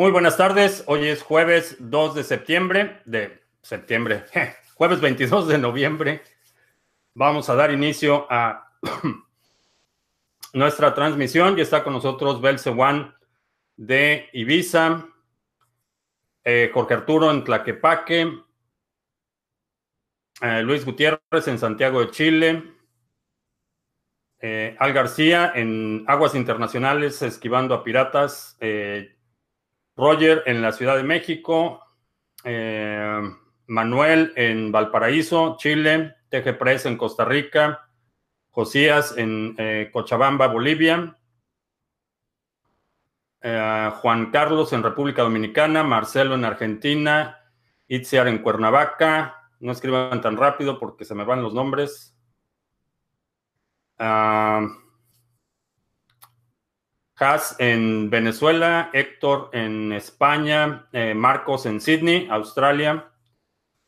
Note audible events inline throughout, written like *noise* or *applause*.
Muy buenas tardes. Hoy es jueves 2 de septiembre, de septiembre, *laughs* jueves 22 de noviembre. Vamos a dar inicio a *clears throat* nuestra transmisión. Ya está con nosotros Belce One de Ibiza, eh, Jorge Arturo en Tlaquepaque, eh, Luis Gutiérrez en Santiago de Chile, eh, Al García en Aguas Internacionales esquivando a piratas, Roger en la Ciudad de México, Manuel en Valparaíso, Chile, TG Press en Costa Rica, Josías en Cochabamba, Bolivia, eh, Juan Carlos en República Dominicana, Marcelo en Argentina, Itziar en Cuernavaca. No escriban tan rápido porque se me van los nombres. Uh, en Venezuela, Héctor en España, eh, Marcos en Sydney, Australia,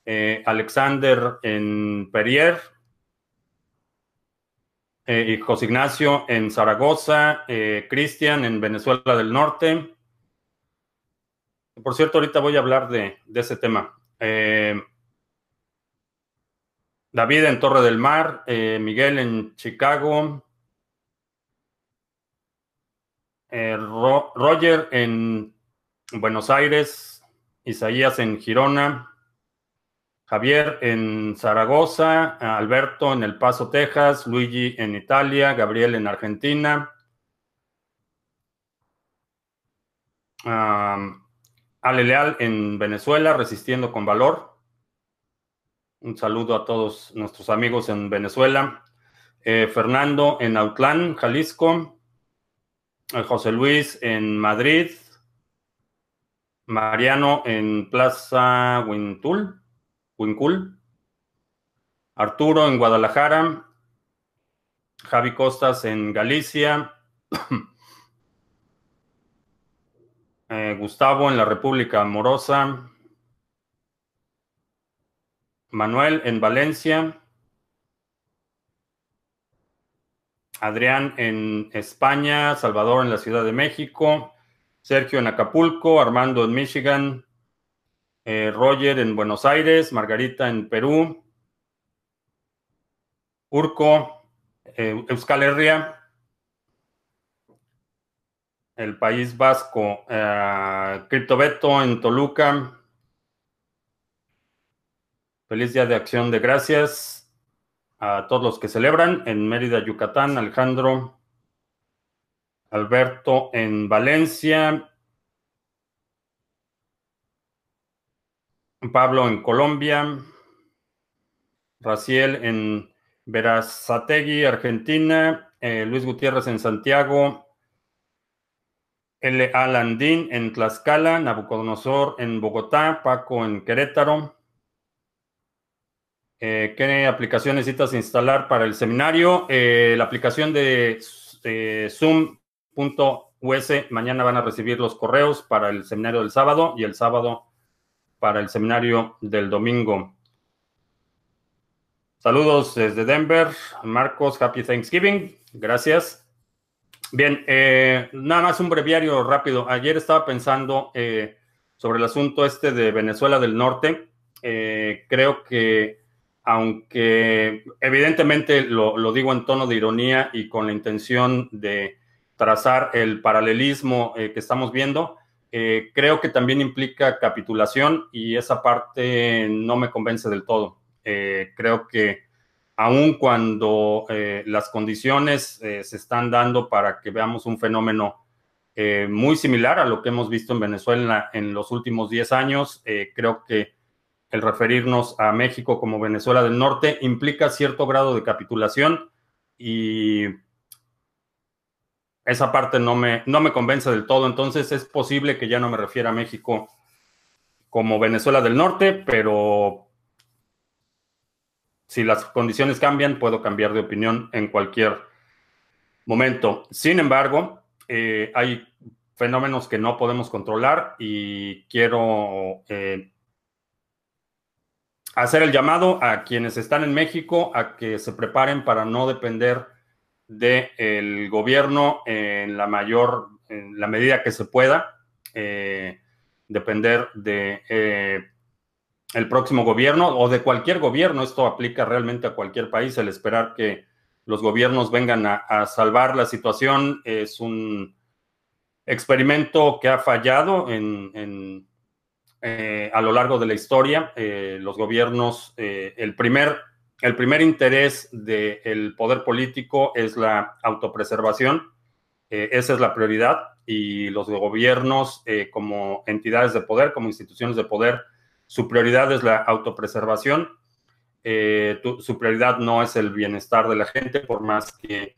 eh, Alexander en Perrier, eh, José Ignacio en Zaragoza, Cristian en Venezuela del Norte. Por cierto, ahorita voy a hablar de, ese tema. David en Torre del Mar, Miguel en Chicago, Roger en Buenos Aires, Isaías en Girona, Javier en Zaragoza, Alberto en El Paso, Texas, Luigi en Italia, Gabriel en Argentina. Ale Leal en Venezuela, resistiendo con valor. Un saludo a todos nuestros amigos en Venezuela. Eh, Fernando en Autlán, Jalisco. José Luis en Madrid. Mariano en Plaza Huintul. Wincul, Arturo en Guadalajara, Javi Costas en Galicia, *clears throat* eh, Gustavo en la República Amorosa, Manuel en Valencia, Adrián en España, Salvador en la Ciudad de México, Sergio en Acapulco, Armando en Michigan, eh, Roger en Buenos Aires, Margarita en Perú, Urco, eh, Euskal Herria, el País Vasco, eh, Criptobeto en Toluca. Feliz Día de Acción de Gracias a todos los que celebran en Mérida, Yucatán, Alejandro, Alberto en Valencia, Pablo en Colombia, Raciel en Verazategui, Argentina, eh, Luis Gutiérrez en Santiago, L. A. Landín en Tlaxcala, Nabucodonosor en Bogotá, Paco en Querétaro. Eh, ¿Qué aplicación necesitas instalar para el seminario? Eh, la aplicación de Zoom.us. Mañana van a recibir los correos para el seminario del sábado y el sábado para el seminario del domingo. Saludos desde Denver. Marcos, Happy Thanksgiving. Gracias. Bien, eh, nada más un breviario rápido. Ayer estaba pensando eh, sobre el asunto este de Venezuela del Norte. Eh, creo que, aunque evidentemente lo, digo en tono de ironía y con la intención de trazar el paralelismo que estamos viendo, eh, creo que también implica capitulación y esa parte no me convence del todo. Eh, creo que aun cuando eh, las condiciones se están dando para que veamos un fenómeno muy similar a lo que hemos visto en Venezuela en los últimos 10 años, creo que el referirnos a México como Venezuela del Norte implica cierto grado de capitulación y esa parte no me, no me convence del todo. Entonces es posible que ya no me refiera a México como Venezuela del Norte, pero si las condiciones cambian, puedo cambiar de opinión en cualquier momento. Sin embargo, eh, hay fenómenos que no podemos controlar y quiero eh, hacer el llamado a quienes están en México a que se preparen para no depender del gobierno en la mayor, en la medida que se pueda. depender de el próximo gobierno o de cualquier gobierno. Esto aplica realmente a cualquier país. El esperar que los gobiernos vengan a, salvar la situación es un experimento que ha fallado en, eh, a lo largo de la historia. Eh, los gobiernos, eh, el, primer, el primer interés del poder político es la autopreservación. esa es la prioridad y los gobiernos como entidades de poder, como instituciones de poder, su prioridad es la autopreservación, su prioridad no es el bienestar de la gente, por más que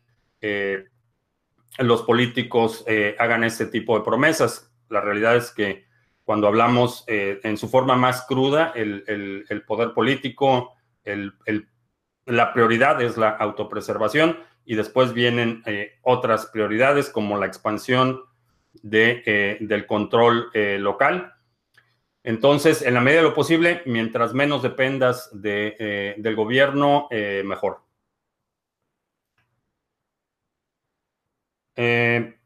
los políticos hagan ese tipo de promesas. La realidad es que cuando hablamos en su forma más cruda, el, poder político, la prioridad es la autopreservación y después vienen otras prioridades como la expansión de, del control local entonces, en la medida de lo posible, mientras menos dependas eh, del gobierno, eh, mejor. Eh,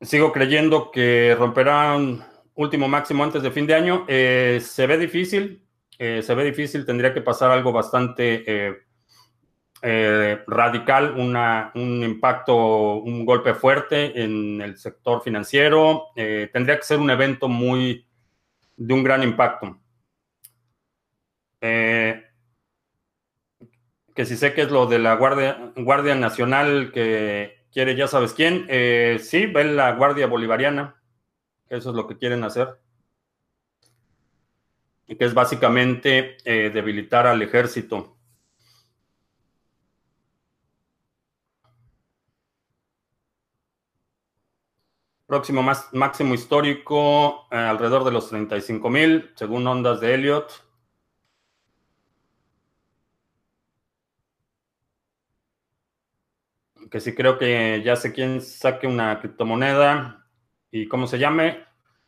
sigo creyendo que romperá un último máximo antes de fin de año. se ve difícil, se ve difícil, tendría que pasar algo bastante radical, un impacto, un golpe fuerte en el sector financiero. tendría que ser un evento muy de un gran impacto. Eh, que si sé que es lo de la Guardia, Nacional que quiere ya sabes quién, eh, sí, ve la Guardia Bolivariana, eso es lo que quieren hacer. Y que es básicamente eh, debilitar al ejército. Próximo más, máximo histórico, eh, alrededor de los 35 mil, según ondas de Elliot. Que sí creo que ya sé quién saque una criptomoneda y cómo se llame.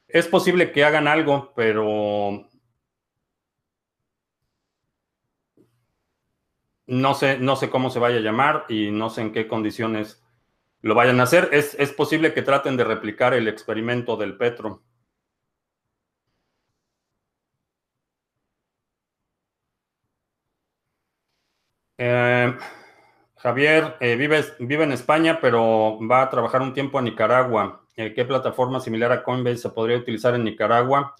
Es posible que hagan algo, pero no sé, no sé cómo se vaya a llamar y no sé en qué condiciones lo vayan a hacer. Es, posible que traten de replicar el experimento del Petro. Eh, Javier eh, vive, vive, en España, pero va a trabajar un tiempo en Nicaragua. Eh, ¿Qué plataforma similar a Coinbase se podría utilizar en Nicaragua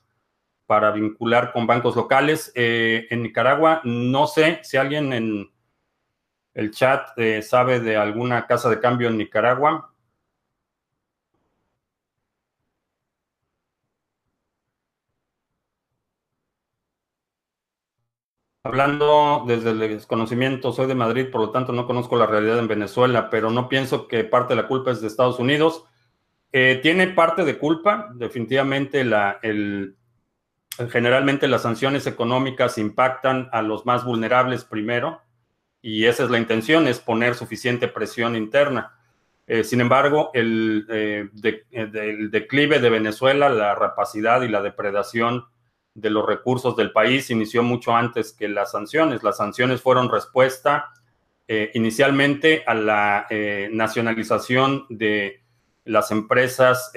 para vincular con bancos locales? en Nicaragua, no sé si alguien en, el chat eh, sabe de alguna casa de cambio en Nicaragua. Hablando desde el desconocimiento, soy de Madrid, por lo tanto no conozco la realidad en Venezuela, pero no pienso que parte de la culpa es de Estados Unidos. Eh, tiene parte de culpa, definitivamente la, el, generalmente las sanciones económicas impactan a los más vulnerables primero y esa es la intención, es poner suficiente presión interna. Eh, sin embargo, el, eh, declive de Venezuela, la rapacidad y la depredación de los recursos del país inició mucho antes que las sanciones. Las sanciones fueron respuesta inicialmente a la nacionalización de las empresas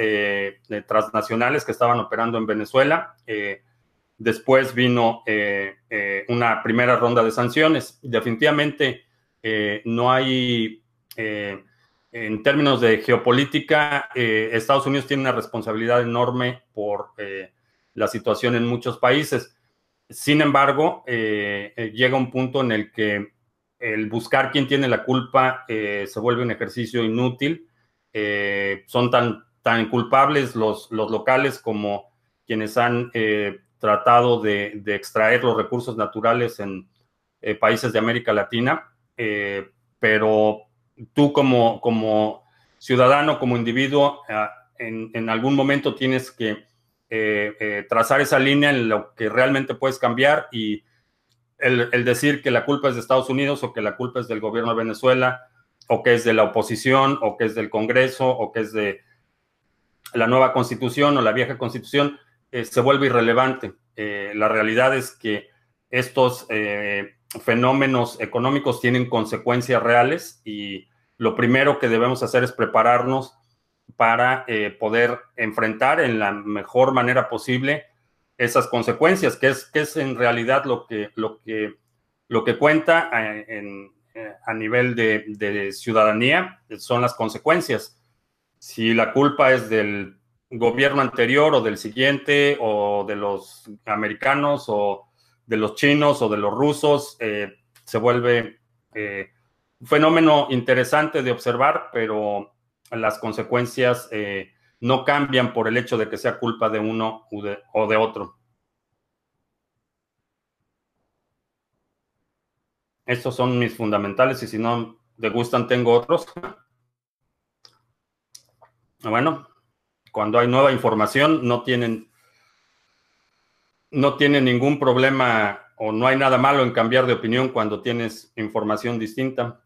transnacionales que estaban operando en Venezuela. Después vino eh, eh, una primera ronda de sanciones. Definitivamente eh, no hay, en términos de geopolítica, Estados Unidos tiene una responsabilidad enorme por la situación en muchos países. Sin embargo, llega un punto en el que el buscar quién tiene la culpa se vuelve un ejercicio inútil. son tan, tan culpables los, los locales como quienes han tratado de, extraer los recursos naturales en eh, países de América Latina, eh, pero tú como, como ciudadano, como individuo, ah, en, algún momento tienes que eh, trazar esa línea en lo que realmente puedes cambiar y el, decir que la culpa es de Estados Unidos o que la culpa es del gobierno de Venezuela o que es de la oposición o que es del Congreso o que es de la nueva constitución o la vieja constitución, eh, se vuelve irrelevante. Eh, la realidad es que estos eh, fenómenos económicos tienen consecuencias reales y lo primero que debemos hacer es prepararnos para poder enfrentar en la mejor manera posible esas consecuencias, que es, que es en realidad lo que, lo que, lo que cuenta a nivel de, ciudadanía, son las consecuencias. Si la culpa es del gobierno anterior o del siguiente o de los americanos o de los chinos o de los rusos, eh, se vuelve eh, un fenómeno interesante de observar, pero las consecuencias eh, no cambian por el hecho de que sea culpa de uno o de, otro. Estos son mis fundamentales y si no te gustan tengo otros. Bueno, cuando hay nueva información no tienen, no tienen ningún problema o no hay nada malo en cambiar de opinión cuando tienes información distinta.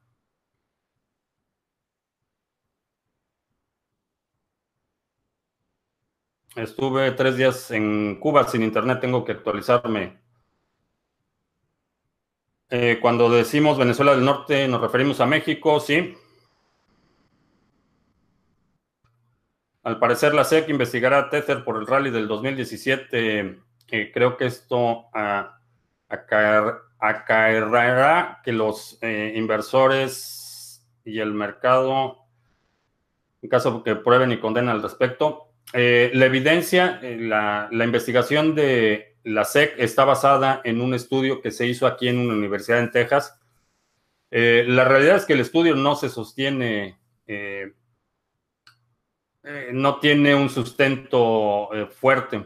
Estuve tres días en Cuba sin internet, tengo que actualizarme. Eh, cuando decimos Venezuela del Norte, nos referimos a México, sí. Al parecer, la SEC investigará a Tether por el rally del 2017. creo que esto ah, acaerrará que los eh, inversores y el mercado, en caso que prueben y condenen al respecto, eh, la evidencia, eh, la, investigación de la SEC está basada en un estudio que se hizo aquí en una universidad en Texas. la realidad es que el estudio no se sostiene eh, no tiene un sustento eh, fuerte.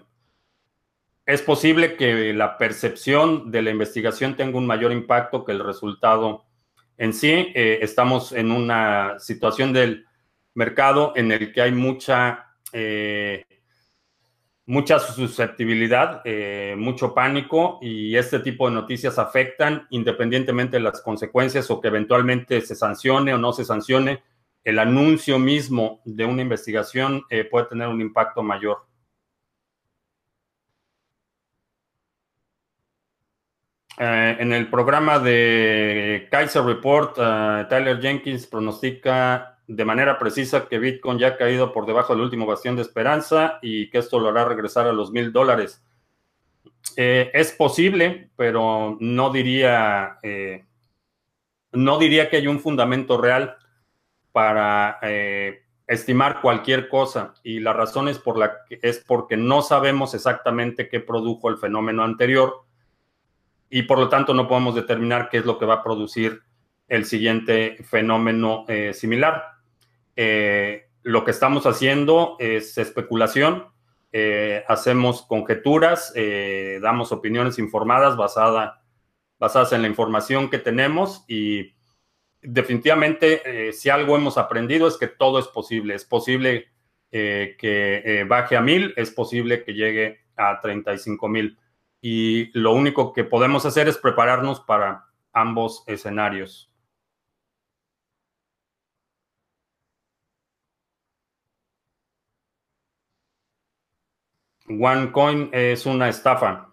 Es posible que la percepción de la investigación tenga un mayor impacto que el resultado en sí. Eh, estamos en una situación del mercado en el que hay mucha, mucha susceptibilidad, mucho pánico y este tipo de noticias afectan independientemente de las consecuencias o que eventualmente se sancione o no se sancione el anuncio mismo de una investigación eh, puede tener un impacto mayor. Eh, en el programa de Kaiser Report, eh, Tyler Jenkins pronostica de manera precisa que Bitcoin ya ha caído por debajo del último bastión de esperanza y que esto lo hará regresar a los mil dólares. es posible, pero no diría, no diría que hay un fundamento real para eh, estimar cualquier cosa y la razón es, por la es porque no sabemos exactamente qué produjo el fenómeno anterior y por lo tanto no podemos determinar qué es lo que va a producir el siguiente fenómeno eh, similar. Eh, lo que estamos haciendo es especulación, hacemos conjeturas, damos opiniones informadas basada, basadas en la información que tenemos y definitivamente, eh, si algo hemos aprendido es que todo es posible. Es posible eh, que eh, baje a mil, es posible que llegue a 35 mil. Y lo único que podemos hacer es prepararnos para ambos escenarios. OneCoin es una estafa.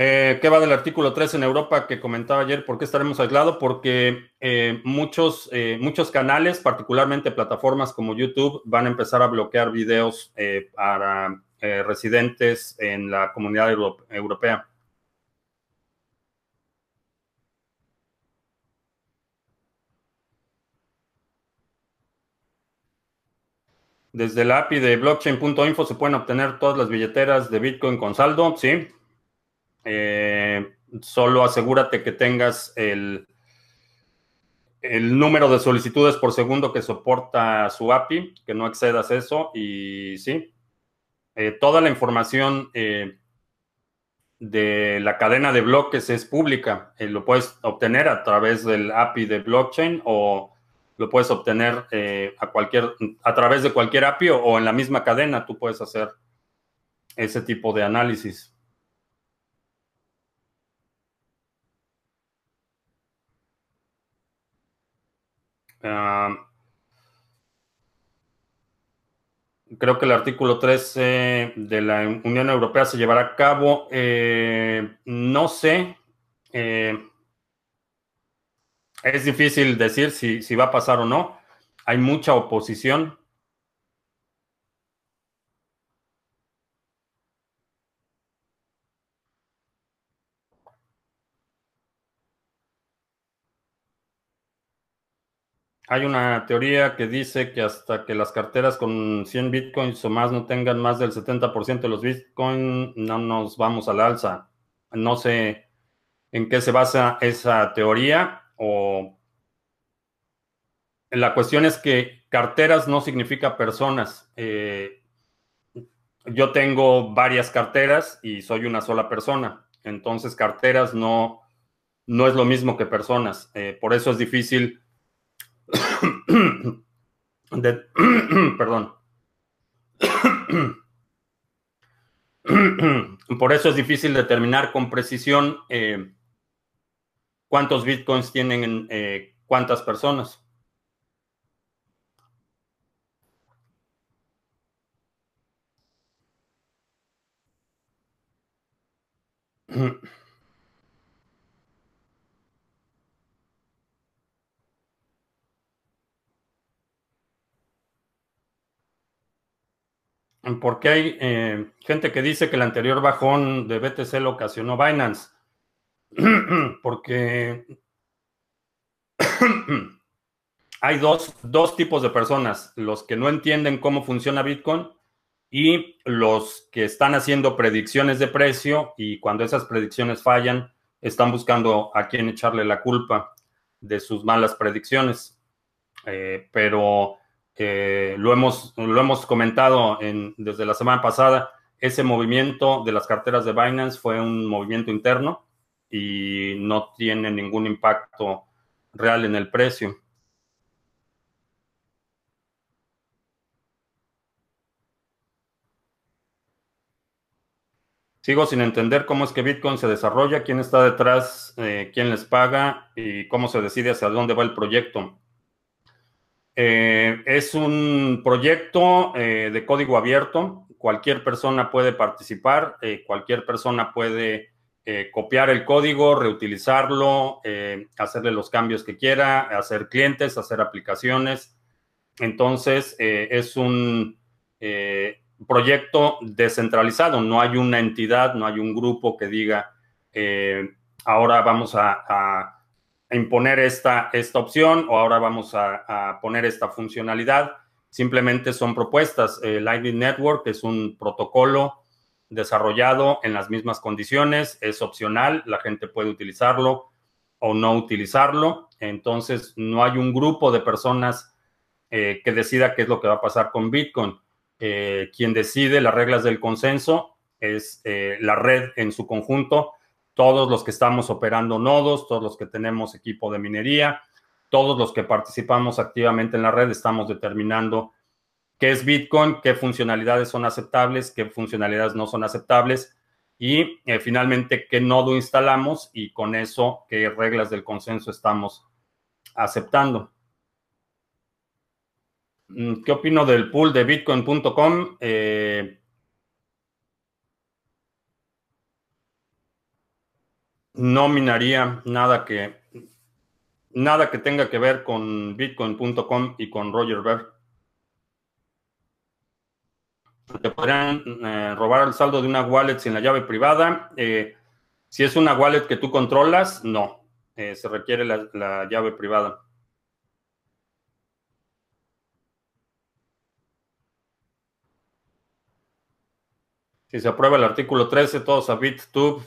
Eh, ¿Qué va del artículo 3 en Europa que comentaba ayer? ¿Por qué estaremos aislados? Porque eh, muchos, eh, muchos canales, particularmente plataformas como YouTube, van a empezar a bloquear videos para residentes en la comunidad europea. Desde la API de blockchain.info se pueden obtener todas las billeteras de Bitcoin con saldo, sí. Eh, solo asegúrate que tengas el, el número de solicitudes por segundo que soporta su API, que no excedas eso y sí, eh, toda la información eh, de la cadena de bloques es pública. lo puedes obtener a través del API de blockchain o lo puedes obtener a, cualquier, a través de cualquier API o en la misma cadena. Tú puedes hacer ese tipo de análisis. creo que el artículo 13 de la Unión Europea se llevará a cabo. Eh, no sé. Eh, es difícil decir si, si va a pasar o no. Hay mucha oposición. Hay una teoría que dice que hasta que las carteras con 100 bitcoins o más no tengan más del 70% de los bitcoins, no nos vamos al alza. No sé en qué se basa esa teoría o la cuestión es que carteras no significa personas. Eh, yo tengo varias carteras y soy una sola persona. Entonces, carteras no, no es lo mismo que personas. Eh, por eso es difícil *coughs* *coughs* perdón. *coughs* Por eso es difícil determinar con precisión eh, cuántos bitcoins tienen eh, cuántas personas. *clears throat* porque hay eh, gente que dice que el anterior bajón de BTC lo ocasionó Binance. *clears throat* porque *clears throat* hay dos, dos, tipos de personas, los que no entienden cómo funciona Bitcoin y los que están haciendo predicciones de precio y cuando esas predicciones fallan, están buscando a quién echarle la culpa de sus malas predicciones. Eh, pero lo, hemos, lo hemos comentado desde la semana pasada, ese movimiento de las carteras de Binance fue un movimiento interno y no tiene ningún impacto real en el precio. Sigo sin entender cómo es que Bitcoin se desarrolla, quién está detrás, eh, quién les paga y cómo se decide hacia dónde va el proyecto. Eh, es un proyecto eh, de código abierto. Cualquier persona puede participar, cualquier persona puede copiar el código, reutilizarlo, hacerle los cambios que quiera, hacer clientes, hacer aplicaciones. Entonces, es un proyecto descentralizado. No hay una entidad, no hay un grupo que diga, ahora vamos a imponer esta, esta opción o ahora vamos a, poner esta funcionalidad. Simplemente son propuestas. Lightning Network es un protocolo desarrollado en las mismas condiciones, es opcional, la gente puede utilizarlo o no utilizarlo. Entonces, no hay un grupo de personas eh, que decida qué es lo que va a pasar con Bitcoin. Eh, quien decide las reglas del consenso es eh, la red en su conjunto todos los que estamos operando nodos, todos los que tenemos equipo de minería, todos los que participamos activamente en la red, estamos determinando qué es Bitcoin, qué funcionalidades son aceptables, qué funcionalidades no son aceptables y eh, finalmente qué nodo instalamos y con eso qué reglas del consenso estamos aceptando. Mm, ¿Qué opino del pool de bitcoin.com? Eh, no minaría nada que nada que tenga que ver con bitcoin.com y con Roger Ver. Te podrían eh, robar el saldo de una wallet sin la llave privada. Eh, si es una wallet que tú controlas, no. Eh, se requiere la, llave privada. Si se aprueba el artículo 13, todos a BitTube,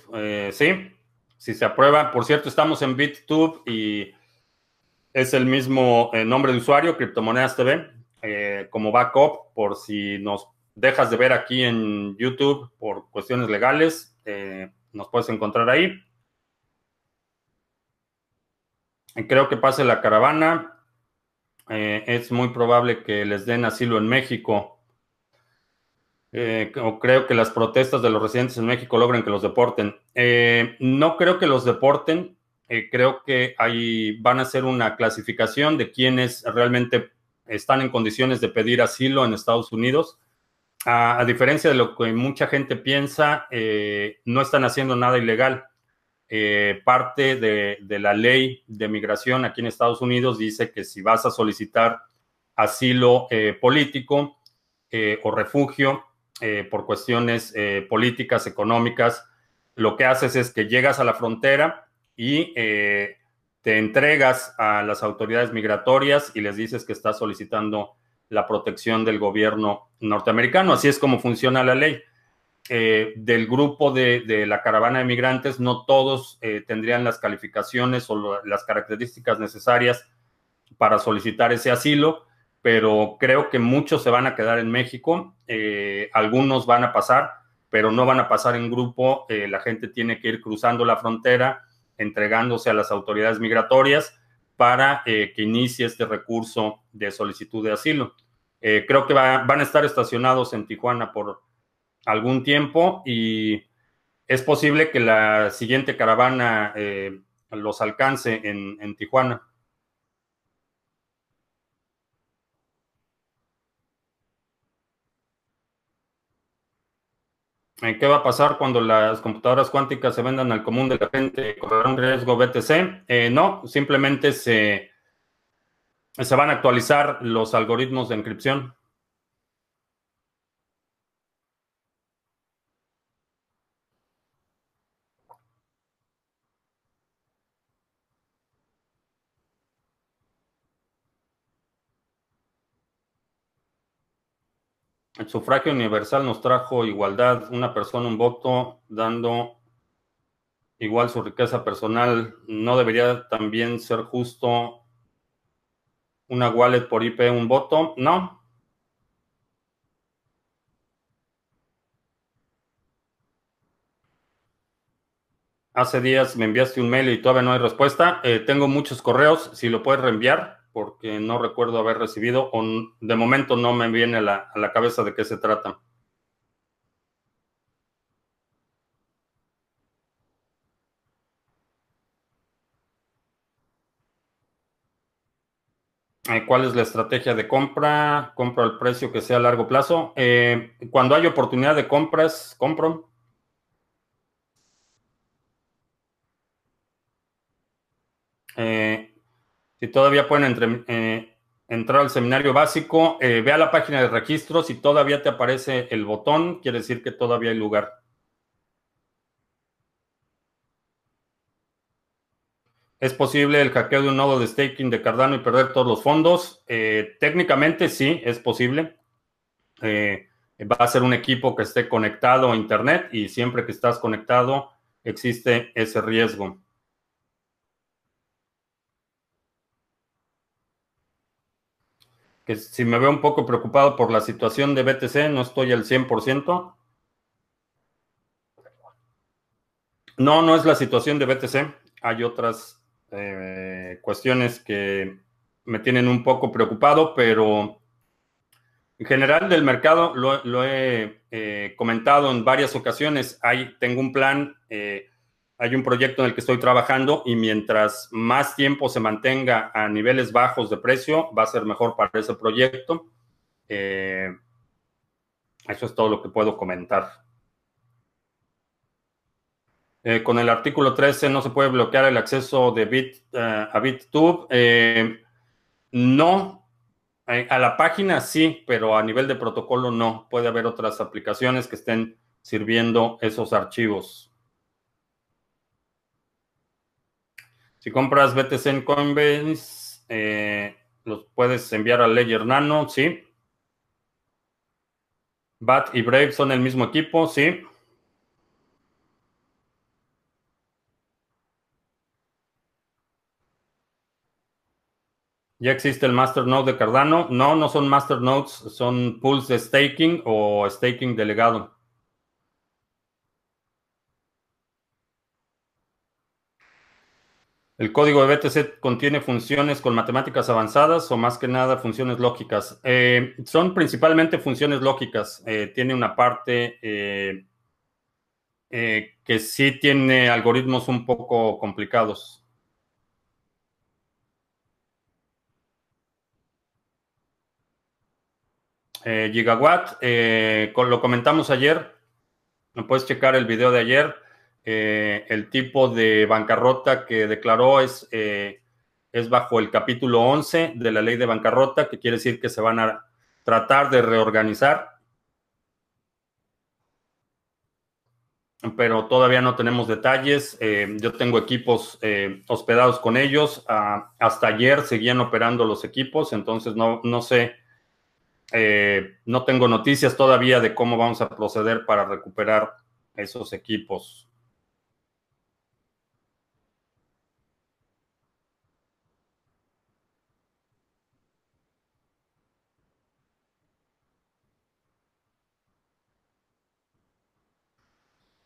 sí si se aprueba. Por cierto, estamos en BitTube y es el mismo nombre de usuario, Criptomonedas TV, como backup, por si nos dejas de ver aquí en YouTube por cuestiones legales, eh, nos puedes encontrar ahí. Creo que pase la caravana. es muy probable que les den asilo en México. Eh, creo que las protestas de los residentes en México logren que los deporten. Eh, no creo que los deporten. Eh, creo que ahí van a hacer una clasificación de quienes realmente están en condiciones de pedir asilo en Estados Unidos. A, diferencia de lo que mucha gente piensa, no están haciendo nada ilegal. parte de, la ley de migración aquí en Estados Unidos dice que si vas a solicitar asilo político o refugio por cuestiones políticas, económicas, lo que haces es que llegas a la frontera y te entregas a las autoridades migratorias y les dices que estás solicitando la protección del gobierno norteamericano. Así es como funciona la ley. Eh, del grupo de, la caravana de migrantes, no todos eh, tendrían las calificaciones o las características necesarias para solicitar ese asilo, pero creo que muchos se van a quedar en México, eh, algunos van a pasar, pero no van a pasar en grupo, la gente tiene que ir cruzando la frontera entregándose a las autoridades migratorias para eh, que inicie este recurso de solicitud de asilo. Eh, creo que van a estar estacionados en Tijuana por algún tiempo y es posible que la siguiente caravana eh, los alcance en Tijuana. ¿Qué va a pasar cuando las computadoras cuánticas se vendan al común de la gente? ¿Correrá un riesgo BTC? Eh, no, simplemente se, se van a actualizar los algoritmos de encripción. El sufragio universal nos trajo igualdad, una persona, un voto, dando igual su riqueza personal. ¿No debería también ser justo una wallet por IP, un voto? No. Hace días me enviaste un mail y todavía no hay respuesta. Eh, tengo muchos correos, si lo puedes reenviar porque no recuerdo haber recibido o de momento no me viene a la, a la cabeza de qué se trata. Eh, ¿Cuál es la estrategia de compra? ¿Compro al precio que sea a largo plazo? Eh, cuando hay oportunidad de compras, compro. Eh, si todavía pueden eh, entrar al seminario básico, eh, ve a la página de registro. Si todavía te aparece el botón, quiere decir que todavía hay lugar. ¿Es posible el hackeo de un nodo de staking de Cardano y perder todos los fondos? Eh, técnicamente sí, es posible. va a ser un equipo que esté conectado a Internet y siempre que estás conectado existe ese riesgo. Si me veo un poco preocupado por la situación de BTC, no estoy al 100%. No, no es la situación de BTC. Hay otras eh, cuestiones que me tienen un poco preocupado, pero en general del mercado lo, he eh, comentado en varias ocasiones. Hay, tengo un plan. Eh, hay un proyecto en el que estoy trabajando y mientras más tiempo se mantenga a niveles bajos de precio, va a ser mejor para ese proyecto. Eh, eso es todo lo que puedo comentar. Eh, con el artículo 13 no se puede bloquear el acceso de Bit, eh, a BitTube. no, a la página sí, pero a nivel de protocolo no. Puede haber otras aplicaciones que estén sirviendo esos archivos. Si compras BTC en Coinbase, eh, los puedes enviar a Ledger Nano, sí. BAT y Brave son el mismo equipo, sí. ¿Ya existe el Masternode de Cardano? No, no son Masternodes, son pools de staking o staking delegado. ¿El código de BTC contiene funciones con matemáticas avanzadas o más que nada funciones lógicas? Eh, son principalmente funciones lógicas. Eh, tiene una parte eh, que sí tiene algoritmos un poco complicados. Gigawatt, lo comentamos ayer. Puedes checar el video de ayer. Eh, el tipo de bancarrota que declaró es, eh, es bajo el capítulo 11 de la ley de bancarrota, que quiere decir que se van a tratar de reorganizar. Pero todavía no tenemos detalles. Eh, yo tengo equipos hospedados con ellos. Ah, hasta ayer seguían operando los equipos, entonces no, no sé no tengo noticias todavía de cómo vamos a proceder para recuperar esos equipos.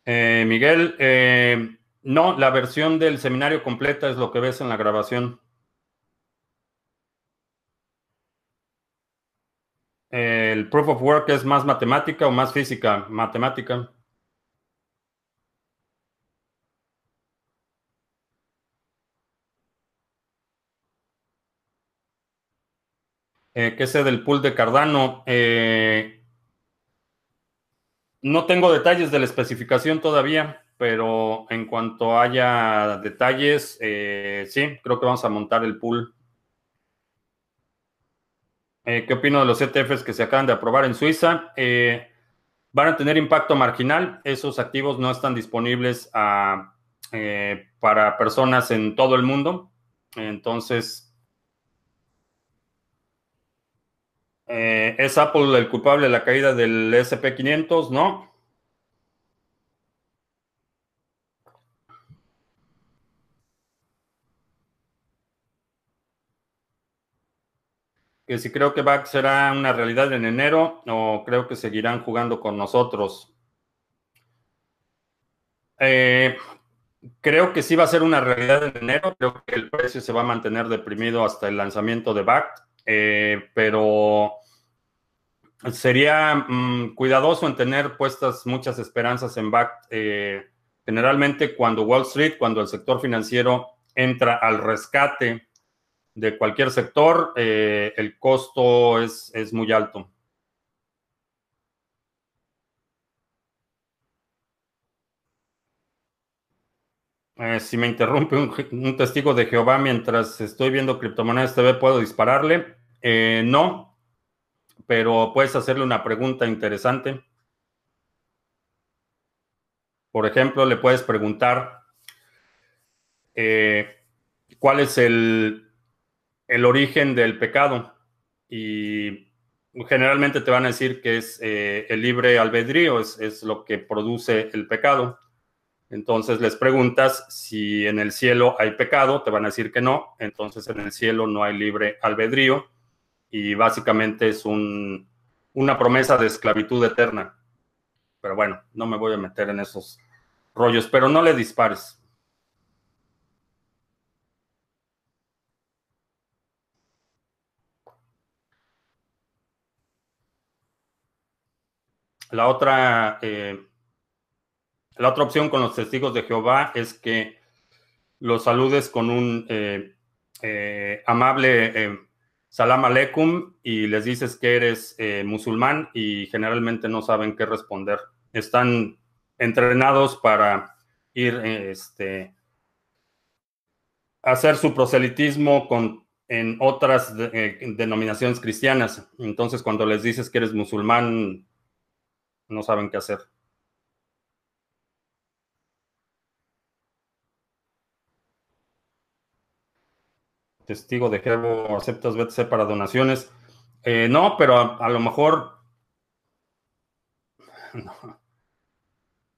Eh, Miguel, eh, no, la versión del seminario completa es lo que ves en la grabación. ¿El proof of work es más matemática o más física? Matemática. Eh, ¿Qué sé del pool de Cardano? Eh, no tengo detalles de la especificación todavía, pero en cuanto haya detalles, eh, sí, creo que vamos a montar el pool. ¿Qué opino de los ETFs que se acaban de aprobar en Suiza? van a tener impacto marginal. Esos activos no están disponibles para personas en todo el mundo. Entonces, Eh, ¿Es Apple el culpable de la caída del SP500? No. Que si creo que BAC será una realidad en enero o creo que seguirán jugando con nosotros. Eh, creo que sí va a ser una realidad en enero. Creo que el precio se va a mantener deprimido hasta el lanzamiento de BAC. Eh, pero sería mm, cuidadoso en tener puestas muchas esperanzas en BACT. Eh, generalmente cuando Wall Street, cuando el sector financiero entra al rescate de cualquier sector, eh, el costo es, es muy alto. Si me interrumpe un, testigo de Jehová mientras estoy viendo criptomonedas TV, ¿puedo dispararle? Eh, no, pero puedes hacerle una pregunta interesante. Por ejemplo, le puedes preguntar eh, cuál es el, origen del pecado. Y generalmente te van a decir que es eh, el libre albedrío, es lo que produce el pecado. Entonces les preguntas si en el cielo hay pecado, te van a decir que no, entonces en el cielo no hay libre albedrío y básicamente es una promesa de esclavitud eterna. Pero bueno, no me voy a meter en esos rollos, pero no le dispares. La otra, eh, la otra opción con los testigos de Jehová es que los saludes con un eh, eh, amable salam aleikum y les dices que eres eh, musulmán y generalmente no saben qué responder. Están entrenados para ir este, hacer su proselitismo con, en otras eh, denominaciones cristianas. Entonces, cuando les dices que eres musulmán, no saben qué hacer. Testigo de Jehová, aceptas BTC para donaciones. Eh, no, pero a, lo mejor *laughs*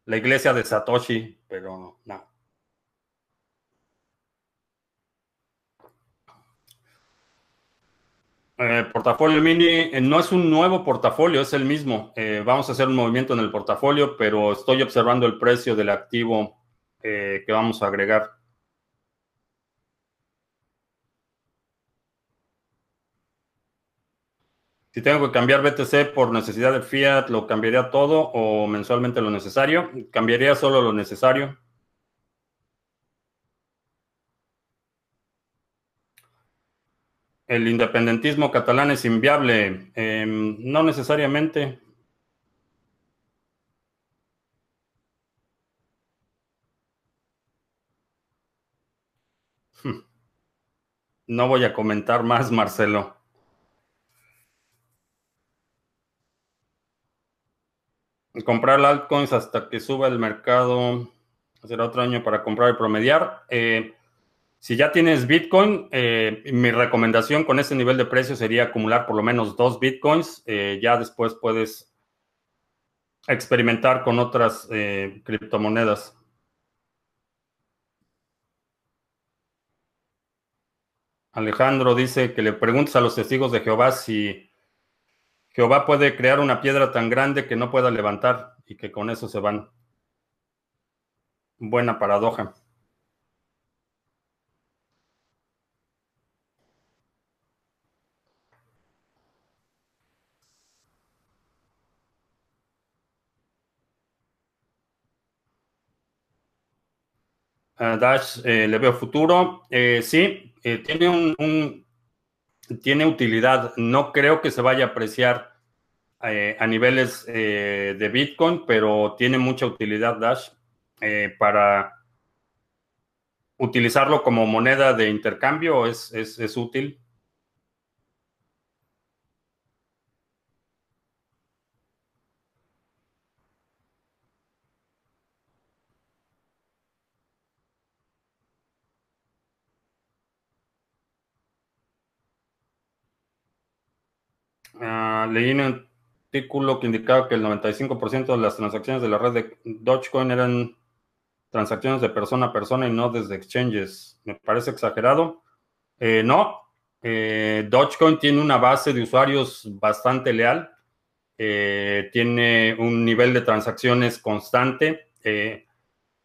la iglesia de Satoshi, pero no. Eh, portafolio mini eh, no es un nuevo portafolio, es el mismo. vamos a hacer un movimiento en el portafolio, pero estoy observando el precio del activo que vamos a agregar. Si tengo que cambiar BTC por necesidad de fiat, ¿lo cambiaría todo o mensualmente lo necesario? Cambiaría solo lo necesario. El independentismo catalán es inviable. Em, no necesariamente. Hmm. No voy a comentar más, Marcelo. Comprar altcoins hasta que suba el mercado. Será otro año para comprar y promediar. Eh, si ya tienes Bitcoin, eh, mi recomendación con ese nivel de precio sería acumular por lo menos dos Bitcoins. Eh, ya después puedes experimentar con otras criptomonedas. Alejandro dice que le preguntes a los testigos de Jehová si Jehová puede crear una piedra tan grande que no pueda levantar y que con eso se van. Buena paradoja. Dash eh, le veo futuro. Eh, sí, eh, tiene un, tiene utilidad. No creo que se vaya a apreciar a niveles de Bitcoin, pero tiene mucha utilidad Dash para utilizarlo como moneda de intercambio es, es útil. Uh, leí un artículo que indicaba que el 95% de las transacciones de la red de Dogecoin eran transacciones de persona a persona y no desde exchanges. Me parece exagerado. Eh, no, eh, Dogecoin tiene una base de usuarios bastante leal. Eh, tiene un nivel de transacciones constante.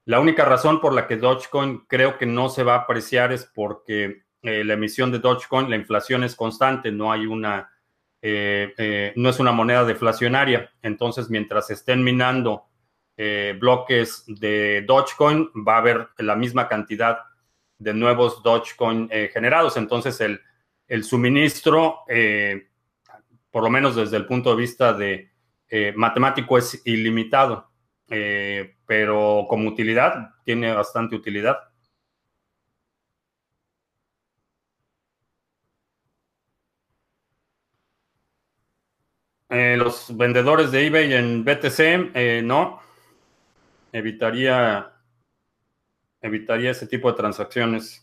la única razón por la que Dogecoin creo que no se va a apreciar es porque la emisión de Dogecoin, la inflación es constante, no hay una eh, eh, no es una moneda deflacionaria. Entonces, mientras estén minando eh, bloques de Dogecoin, va a haber la misma cantidad de nuevos Dogecoin generados. Entonces, el, el suministro, por lo menos desde el punto de vista de matemático, es ilimitado. pero como utilidad, tiene bastante utilidad. Eh, los vendedores de eBay en BTC, eh, no. Evitaría, evitaría ese tipo de transacciones.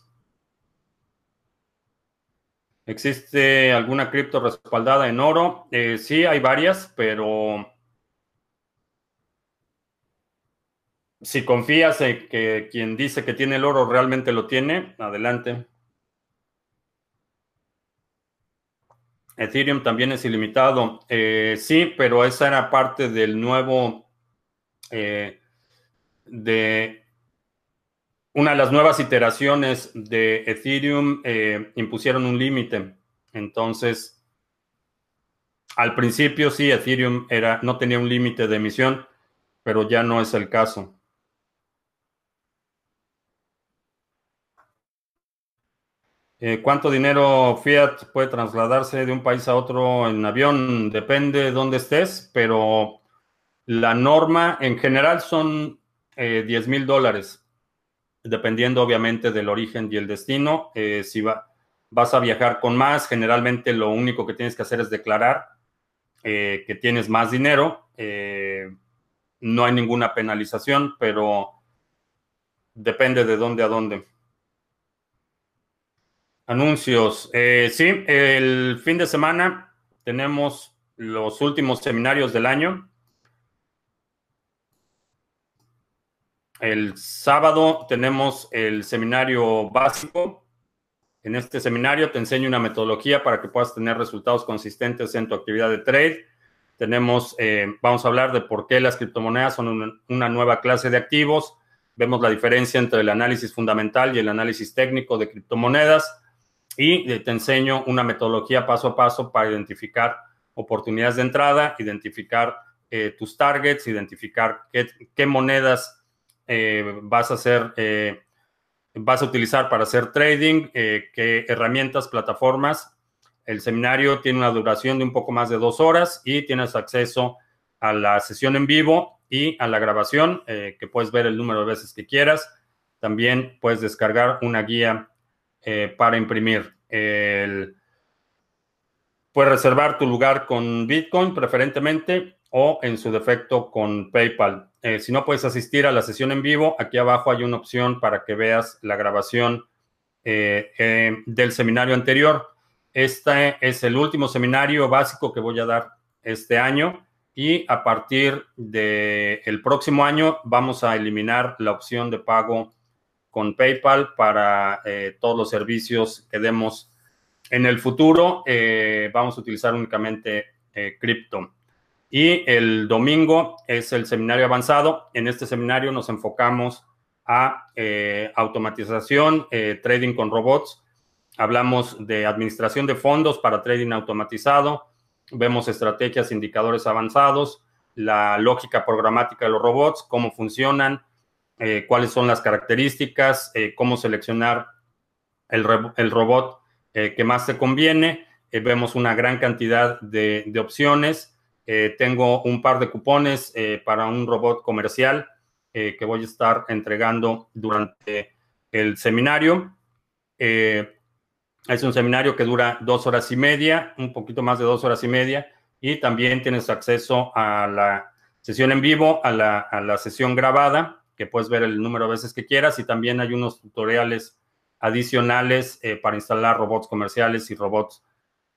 ¿Existe alguna cripto respaldada en oro? Eh, sí, hay varias, pero si confías en que quien dice que tiene el oro realmente lo tiene, adelante. Ethereum también es ilimitado. Eh, sí, pero esa era parte del nuevo, eh, de una de las nuevas iteraciones de Ethereum, eh, impusieron un límite. Entonces, al principio sí, Ethereum era, no tenía un límite de emisión, pero ya no es el caso. Eh, ¿Cuánto dinero fiat puede trasladarse de un país a otro en avión? Depende de dónde estés, pero la norma en general son 10 eh, mil dólares, dependiendo obviamente del origen y el destino. Eh, si vas a viajar con más, generalmente lo único que tienes que hacer es declarar que tienes más dinero. no hay ninguna penalización, pero depende de dónde a dónde. Anuncios. Eh, sí, el fin de semana tenemos los últimos seminarios del año. El sábado tenemos el seminario básico. En este seminario te enseño una metodología para que puedas tener resultados consistentes en tu actividad de trade. Tenemos, eh, vamos a hablar de por qué las criptomonedas son una nueva clase de activos. Vemos la diferencia entre el análisis fundamental y el análisis técnico de criptomonedas y te enseño una metodología paso a paso para identificar oportunidades de entrada, identificar eh, tus targets, identificar qué, monedas eh, vas a hacer, eh, vas a utilizar para hacer trading, qué herramientas, plataformas. El seminario tiene una duración de un poco más de dos horas y tienes acceso a la sesión en vivo y a la grabación, que puedes ver el número de veces que quieras. También puedes descargar una guía para imprimir. puedes reservar tu lugar con Bitcoin preferentemente o en su defecto con PayPal. si no puedes asistir a la sesión en vivo, aquí abajo hay una opción para que veas la grabación del seminario anterior. Este es el último seminario básico que voy a dar este año y a partir del próximo año vamos a eliminar la opción de pago con PayPal para eh, todos los servicios que demos en el futuro. Eh, vamos a utilizar únicamente eh, cripto. Y el domingo es el seminario avanzado. En este seminario nos enfocamos a automatización, trading con robots. Hablamos de administración de fondos para trading automatizado, Vemos estrategias, indicadores avanzados, la lógica programática de los robots, cómo funcionan, eh, cuáles son las características, eh, cómo seleccionar el, robot eh, que más te conviene. vemos una gran cantidad de, de opciones. tengo un par de cupones para un robot comercial que voy a estar entregando durante el seminario. Es un seminario que dura dos horas y media, un poquito más de dos horas y media, y también tienes acceso a la sesión en vivo, a la, sesión grabada, que puedes ver el número de veces que quieras, y también hay unos tutoriales adicionales eh, para instalar robots comerciales y robots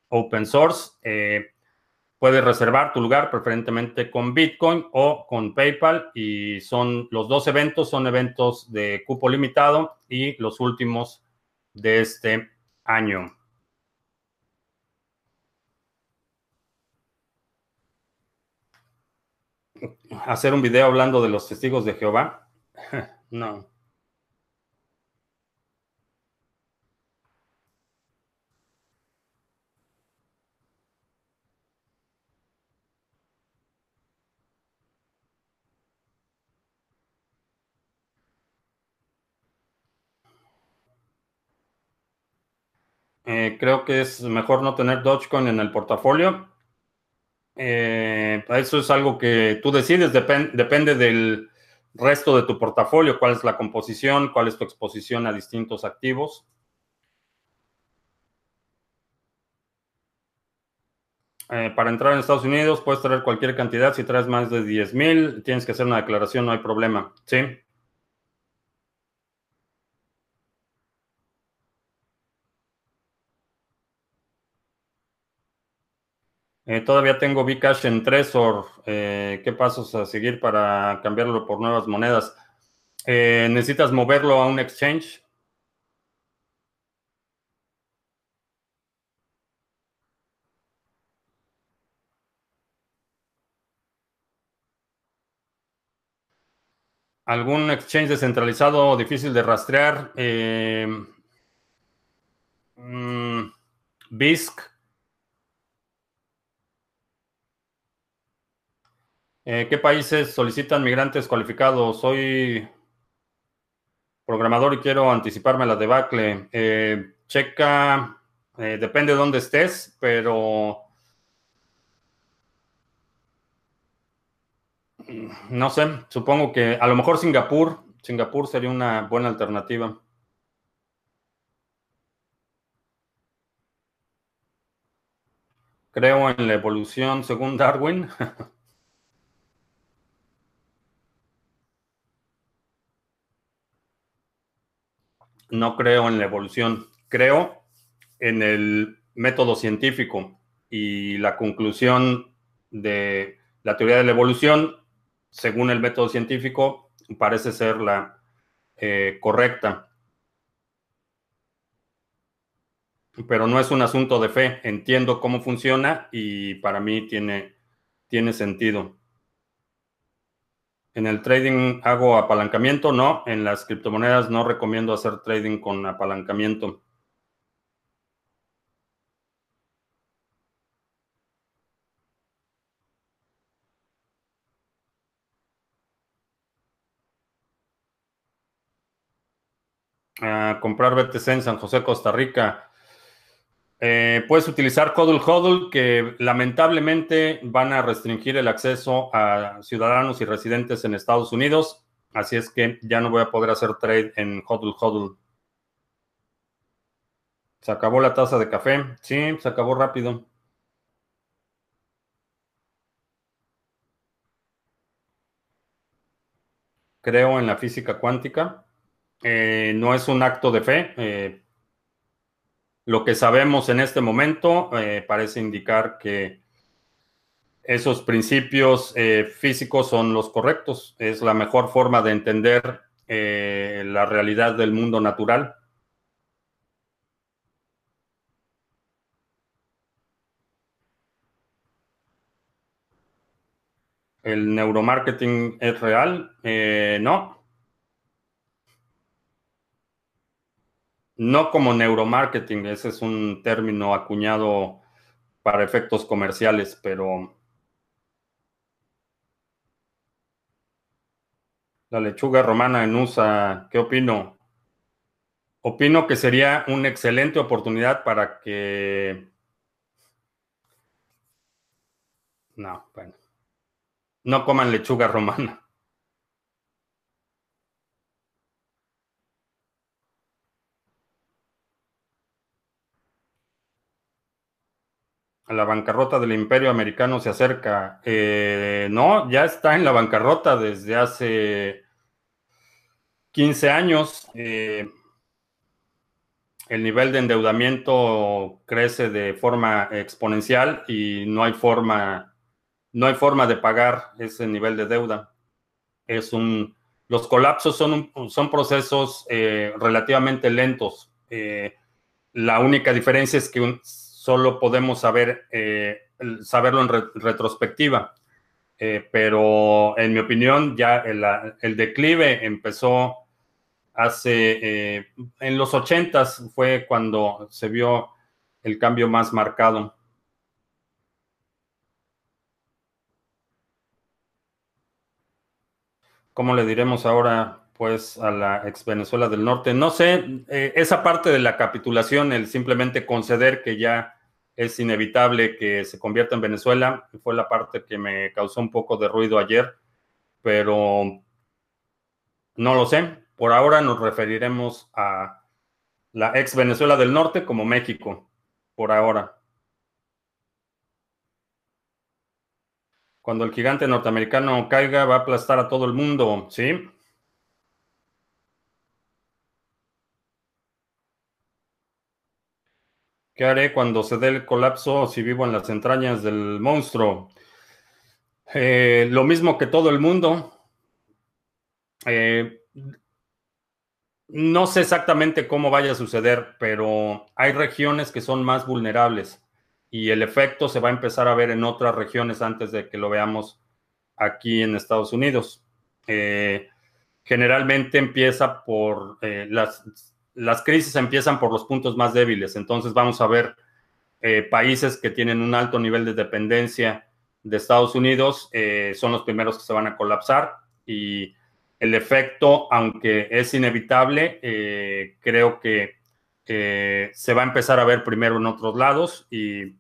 open source. Eh, puedes reservar tu lugar preferentemente con Bitcoin o con PayPal y son los dos eventos, son eventos de cupo limitado y los últimos de este año. Hacer un video hablando de los testigos de Jehová. *laughs* no. Eh, creo que es mejor no tener Dogecoin en el portafolio. Eh, eso es algo que tú decides, depende del resto de tu portafolio, cuál es la composición, cuál es tu exposición a distintos activos. Eh, para entrar en Estados Unidos puedes traer cualquier cantidad. Si traes más de 10 mil, tienes que hacer una declaración, no hay problema. Sí. Eh, todavía tengo Bcash en Trezor. Eh, ¿Qué pasos a seguir para cambiarlo por nuevas monedas? Eh, ¿Necesitas moverlo a un exchange? ¿Algún exchange descentralizado difícil de rastrear? Mm, BISC. Eh, ¿Qué países solicitan migrantes cualificados? Soy programador y quiero anticiparme a la debacle. Eh, checa, eh, depende de dónde estés, pero no sé, supongo que a lo mejor Singapur, Singapur sería una buena alternativa. Creo en la evolución según Darwin. *laughs* no creo en la evolución, creo en el método científico y la conclusión de la teoría de la evolución, según el método científico, parece ser la eh, correcta. Pero no es un asunto de fe, entiendo cómo funciona y para mí tiene, tiene sentido. En el trading hago apalancamiento, no. En las criptomonedas no recomiendo hacer trading con apalancamiento. comprar BTC en San José, Costa Rica. Eh, puedes utilizar Hodl Hodl, que lamentablemente van a restringir el acceso a ciudadanos y residentes en Estados Unidos. Así es que ya no voy a poder hacer trade en Hodl Hodl. Se acabó la taza de café. Sí, se acabó rápido. Creo en la física cuántica. Eh, no es un acto de fe. Eh, lo que sabemos en este momento eh, parece indicar que esos principios físicos son los correctos. Es la mejor forma de entender la realidad del mundo natural. ¿El neuromarketing es real? Eh, no. No como neuromarketing, ese es un término acuñado para efectos comerciales, pero la lechuga romana en USA, ¿qué opino? Opino que sería una excelente oportunidad para que... No, bueno. No coman lechuga romana. La bancarrota del imperio americano se acerca. Eh, no, ya está en la bancarrota desde hace 15 años. Eh, el nivel de endeudamiento crece de forma exponencial y no hay forma no hay forma de pagar ese nivel de deuda. Es un, los colapsos son, son procesos eh, relativamente lentos. La única diferencia es que solo podemos saber, eh, saberlo en retrospectiva. pero en mi opinión, ya el, declive empezó hace, en los ochentas fue cuando se vio el cambio más marcado. ¿cómo le diremos ahora? Pues a la ex Venezuela del Norte. No sé, eh, esa parte de la capitulación, el simplemente conceder que ya es inevitable que se convierta en Venezuela, fue la parte que me causó un poco de ruido ayer, pero no lo sé. Por ahora nos referiremos a la ex Venezuela del Norte como México, por ahora. Cuando el gigante norteamericano caiga, va a aplastar a todo el mundo, ¿sí? ¿Qué haré cuando se dé el colapso si vivo en las entrañas del monstruo? Eh, lo mismo que todo el mundo. Eh, no sé exactamente cómo vaya a suceder, pero hay regiones que son más vulnerables y el efecto se va a empezar a ver en otras regiones antes de que lo veamos aquí en Estados Unidos. Eh, generalmente empieza por las, las crisis empiezan por los puntos más débiles, entonces vamos a ver eh, países que tienen un alto nivel de dependencia de Estados Unidos, son los primeros que se van a colapsar y el efecto, aunque es inevitable, creo que se va a empezar a ver primero en otros lados y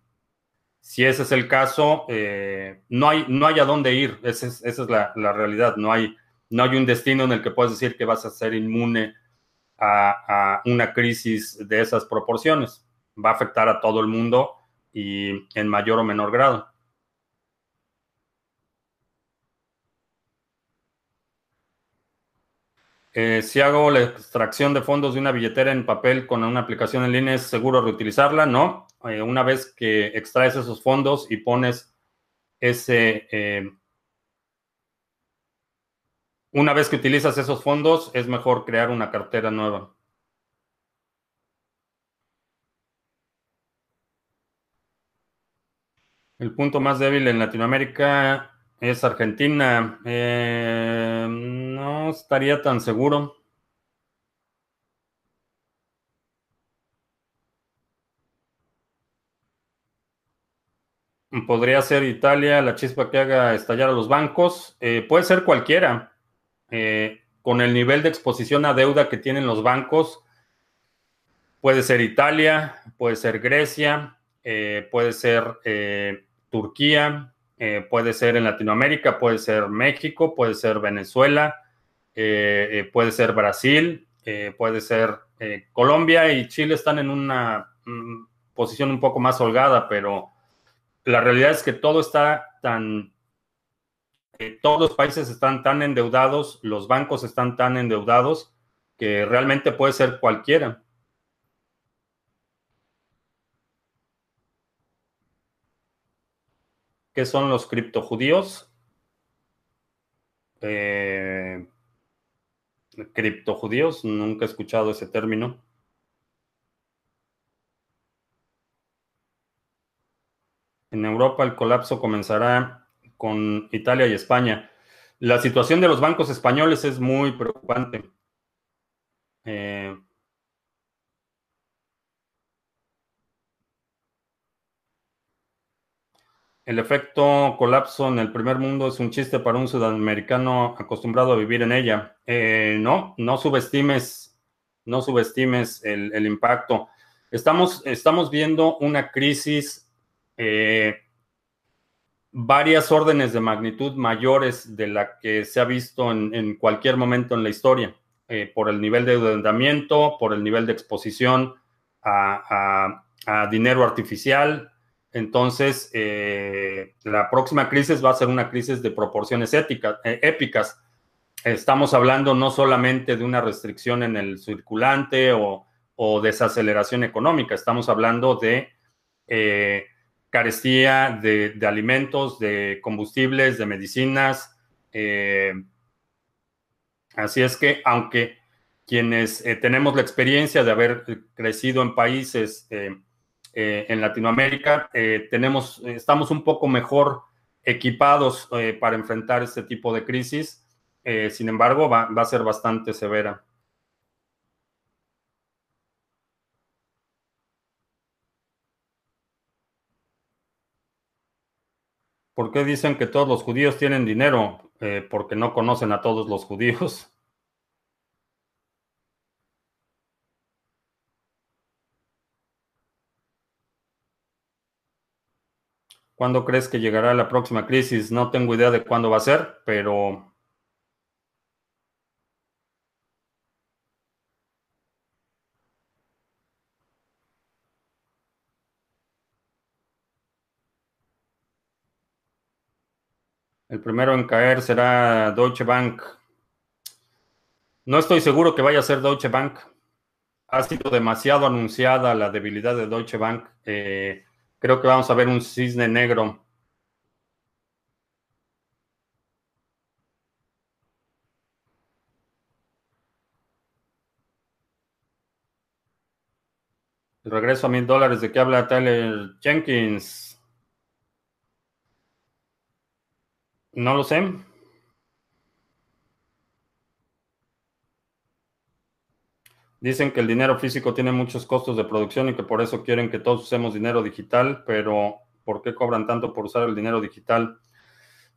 si ese es el caso, eh, no, hay, no hay a dónde ir. Esa es, la, realidad. No hay, no hay un destino en el que puedas decir que vas a ser inmune a, una crisis de esas proporciones. Va a afectar a todo el mundo y en mayor o menor grado. Eh, si hago la extracción de fondos de una billetera en papel con una aplicación en línea, ¿es seguro reutilizarla? No. Eh, una vez que extraes esos fondos y pones ese... Eh, una vez que utilizas esos fondos, es mejor crear una cartera nueva. El punto más débil en Latinoamérica es Argentina. Eh, no estaría tan seguro. Podría ser Italia, la chispa que haga estallar a los bancos. Eh, puede ser cualquiera. Eh, con el nivel de exposición a deuda que tienen los bancos, puede ser Italia, puede ser Grecia, eh, puede ser Turquía, puede ser en Latinoamérica, puede ser México, puede ser Venezuela, puede ser Brasil, puede ser Colombia y Chile están en una mm, posición un poco más holgada, pero la realidad es que todo está tan, todos los países están tan endeudados, los bancos están tan endeudados, que realmente puede ser cualquiera. ¿Qué son los criptojudíos? Eh, criptojudíos, nunca he escuchado ese término. En Europa el colapso comenzará con Italia y España. La situación de los bancos españoles es muy preocupante. Eh, el efecto colapso en el primer mundo es un chiste para un sudamericano acostumbrado a vivir en ella. Eh, no, no subestimes, no subestimes el, impacto. Estamos, estamos viendo una crisis eh, varias órdenes de magnitud mayores de la que se ha visto en, cualquier momento en la historia, eh, por el nivel de endeudamiento, por el nivel de exposición a, dinero artificial. Entonces, eh, la próxima crisis va a ser una crisis de proporciones éticas, épicas. Estamos hablando no solamente de una restricción en el circulante o, desaceleración económica, estamos hablando de carestía de, alimentos, de combustibles, de medicinas. Eh, así es que, aunque quienes eh, tenemos la experiencia de haber crecido en países eh, en Latinoamérica, tenemos, estamos un poco mejor equipados para enfrentar este tipo de crisis. sin embargo, va a ser bastante severa. ¿Por qué dicen que todos los judíos tienen dinero? Eh, porque no conocen a todos los judíos. *laughs* ¿Cuándo crees que llegará la próxima crisis? No tengo idea de cuándo va a ser, pero primero en caer será Deutsche Bank. No estoy seguro que vaya a ser Deutsche Bank. Ha sido demasiado anunciada la debilidad de Deutsche Bank. Eh, creo que vamos a ver un cisne negro. Regreso a mil dólares. ¿De qué habla Tyler Jenkins? No lo sé. Dicen que el dinero físico tiene muchos costos de producción y que por eso quieren que todos usemos dinero digital, pero ¿por qué cobran tanto por usar el dinero digital?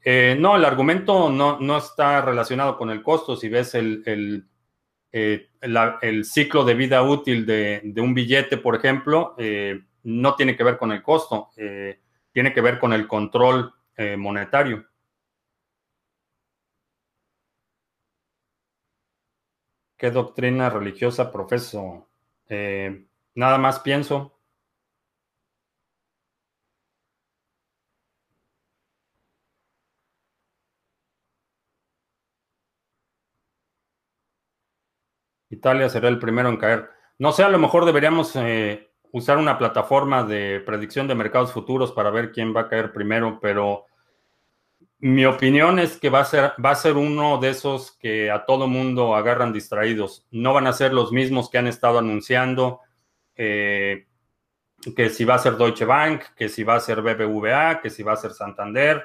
Eh, no, el argumento no, está relacionado con el costo. Si ves el, el, eh, ciclo de vida útil de, un billete, por ejemplo, eh, no tiene que ver con el costo, tiene que ver con el control monetario. ¿Qué doctrina religiosa profeso? Eh, nada más pienso. Italia será el primero en caer. No sé, a lo mejor deberíamos eh, usar una plataforma de predicción de mercados futuros para ver quién va a caer primero, pero mi opinión es que va a ser, va a ser uno de esos que a todo mundo agarran distraídos. No van a ser los mismos que han estado anunciando eh, que si va a ser Deutsche Bank, que si va a ser BBVA, que si va a ser Santander,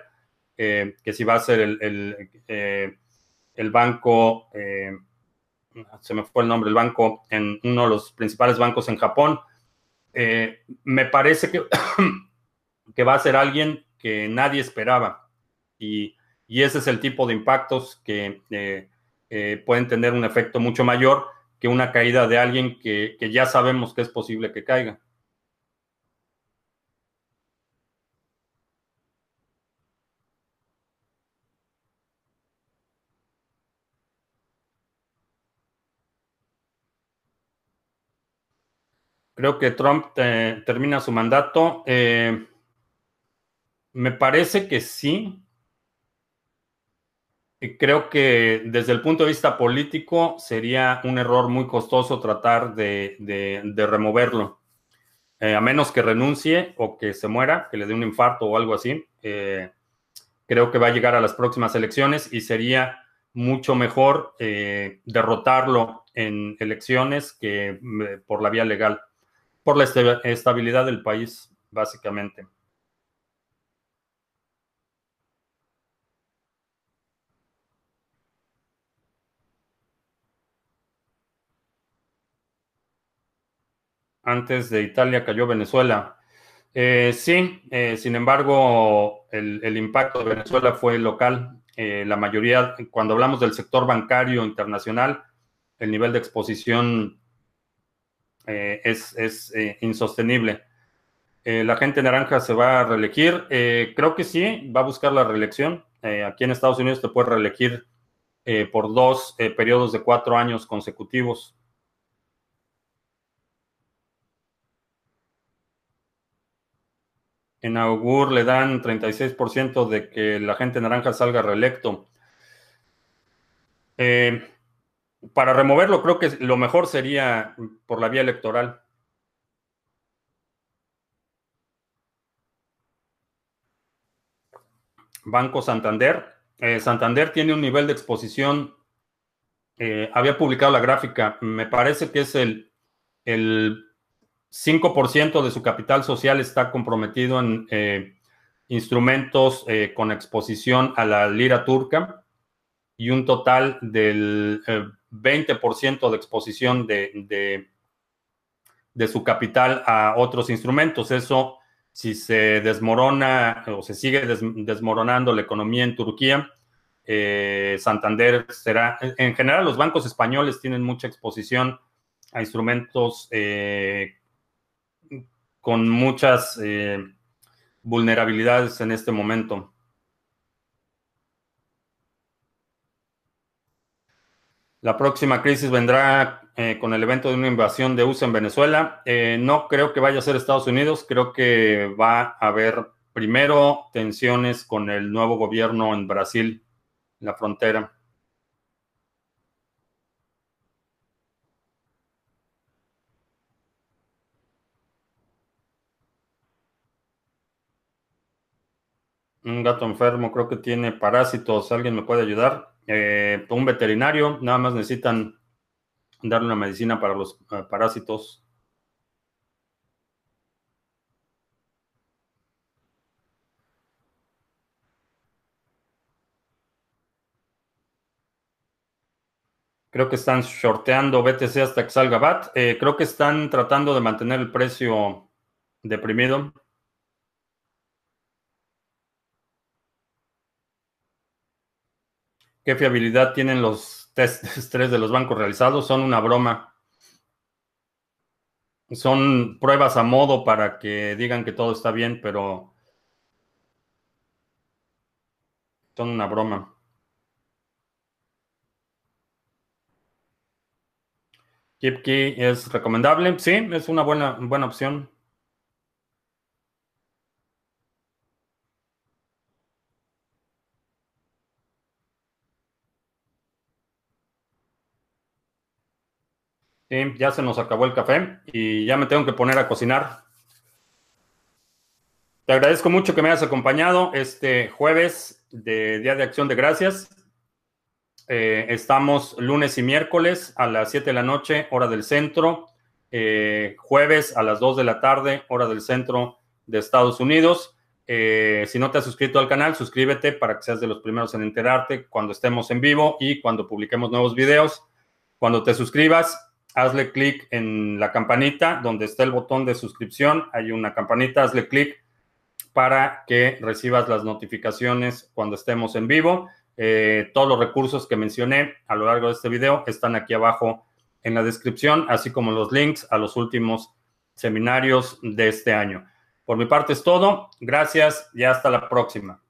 eh, que si va a ser el, eh, banco, se me fue el nombre, el banco en uno de los principales bancos en Japón. me parece que, *coughs* que va a ser alguien que nadie esperaba y, ese es el tipo de impactos que eh, eh, pueden tener un efecto mucho mayor que una caída de alguien que, ya sabemos que es posible que caiga. Creo que Trump termina su mandato. Eh, me parece que sí. Creo que desde el punto de vista político sería un error muy costoso tratar de, removerlo. Eh, a menos que renuncie o que se muera, que le dé un infarto o algo así. Eh, creo que va a llegar a las próximas elecciones y sería mucho mejor derrotarlo en elecciones que por la vía legal por la estabilidad del país, básicamente. Antes de Italia cayó Venezuela. Eh, sí, eh, sin embargo, el, impacto de Venezuela fue local. Eh, la mayoría, cuando hablamos del sector bancario internacional, el nivel de exposición eh, es, eh, insostenible. La gente naranja se va a reelegir. creo que sí, va a buscar la reelección. aquí en Estados Unidos te puedes reelegir por dos periodos de cuatro años consecutivos. En Augur le dan 36% de que la gente naranja salga reelecto. Eh, para removerlo, creo que lo mejor sería por la vía electoral. Banco Santander. Eh, Santander tiene un nivel de exposición. Eh, había publicado la gráfica. Me parece que es el, el 5% de su capital social está comprometido en eh, instrumentos con exposición a la lira turca y un total del 20% de exposición de, de, su capital a otros instrumentos. Eso, si se desmorona o se sigue desmoronando la economía en Turquía, eh, Santander será, en general los bancos españoles tienen mucha exposición a instrumentos eh, con muchas eh, vulnerabilidades en este momento. La próxima crisis vendrá eh, con el evento de una invasión de USA en Venezuela. Eh, no creo que vaya a ser Estados Unidos, creo que va a haber primero tensiones con el nuevo gobierno en Brasil, la frontera. Un gato enfermo, creo que tiene parásitos. ¿Alguien me puede ayudar? Eh, un veterinario, nada más necesitan darle una medicina para los eh, parásitos. Creo que están shorteando BTC hasta que salga BAT. Eh, creo que están tratando de mantener el precio deprimido. ¿Qué fiabilidad tienen los test de de los bancos realizados? Son una broma. Son pruebas a modo para que digan que todo está bien, pero son una broma. KeepKey es recomendable. Sí, es una buena, buena opción. Sí, ya se nos acabó el café y ya me tengo que poner a cocinar. Te agradezco mucho que me hayas acompañado este jueves de Día de Acción de Gracias. Eh, estamos lunes y miércoles a las 7 de la noche, hora del centro. Eh, jueves a las 2 de la tarde, hora del centro de Estados Unidos. Eh, si no te has suscrito al canal, suscríbete para que seas de los primeros en enterarte cuando estemos en vivo y cuando publiquemos nuevos videos. Cuando te suscribas, hazle clic en la campanita donde está el botón de suscripción. Hay una campanita, hazle clic para que recibas las notificaciones cuando estemos en vivo. Eh, todos los recursos que mencioné a lo largo de este video están aquí abajo en la descripción, así como los links a los últimos seminarios de este año. Por mi parte es todo. Gracias y hasta la próxima.